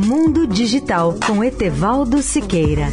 Mundo Digital com Etevaldo Siqueira.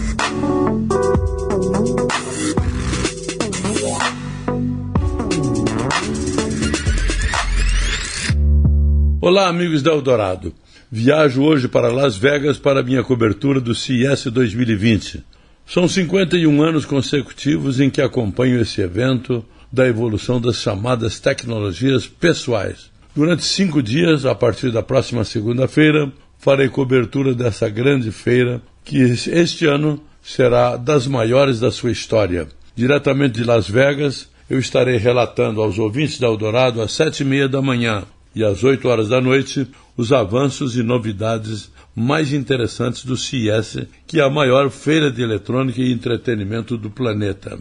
Olá, amigos da Eldorado. Viajo hoje para Las Vegas para minha cobertura do CES 2020. São 51 anos consecutivos em que acompanho esse evento da evolução das chamadas tecnologias pessoais. Durante cinco dias, a partir da próxima segunda-feira, farei cobertura dessa grande feira, que este ano será das maiores da sua história. Diretamente de Las Vegas, eu estarei relatando aos ouvintes da Eldorado às sete e meia da manhã e às oito horas da noite os avanços e novidades mais interessantes do CES, que é a maior feira de eletrônica e entretenimento do planeta.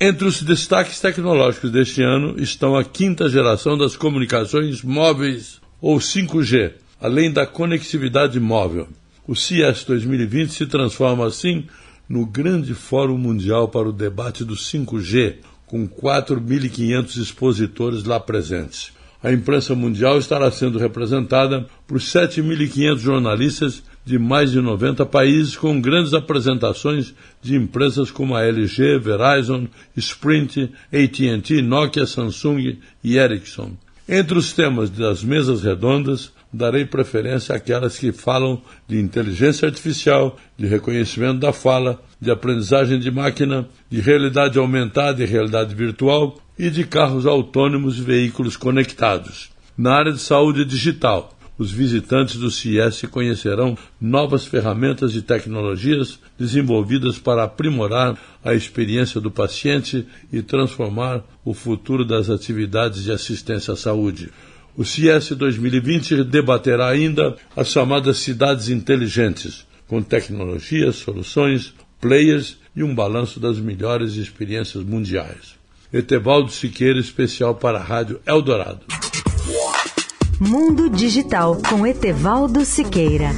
Entre os destaques tecnológicos deste ano estão a quinta geração das comunicações móveis, ou 5G, além da conectividade móvel. O CES 2020 se transforma assim no grande fórum mundial para o debate do 5G, com 4.500 expositores lá presentes. A imprensa mundial estará sendo representada por 7.500 jornalistas de mais de 90 países, com grandes apresentações de empresas como a LG, Verizon, Sprint, AT&T, Nokia, Samsung e Ericsson. Entre os temas das mesas redondas, darei preferência àquelas que falam de inteligência artificial, de reconhecimento da fala, de aprendizagem de máquina, de realidade aumentada e realidade virtual e de carros autônomos e veículos conectados. Na área de saúde digital, os visitantes do CIES conhecerão novas ferramentas e tecnologias desenvolvidas para aprimorar a experiência do paciente e transformar o futuro das atividades de assistência à saúde. O CIES 2020 debaterá ainda as chamadas cidades inteligentes, com tecnologias, soluções, players e um balanço das melhores experiências mundiais. Etevaldo Siqueira, especial para a Rádio Eldorado. Mundo Digital com Etevaldo Siqueira.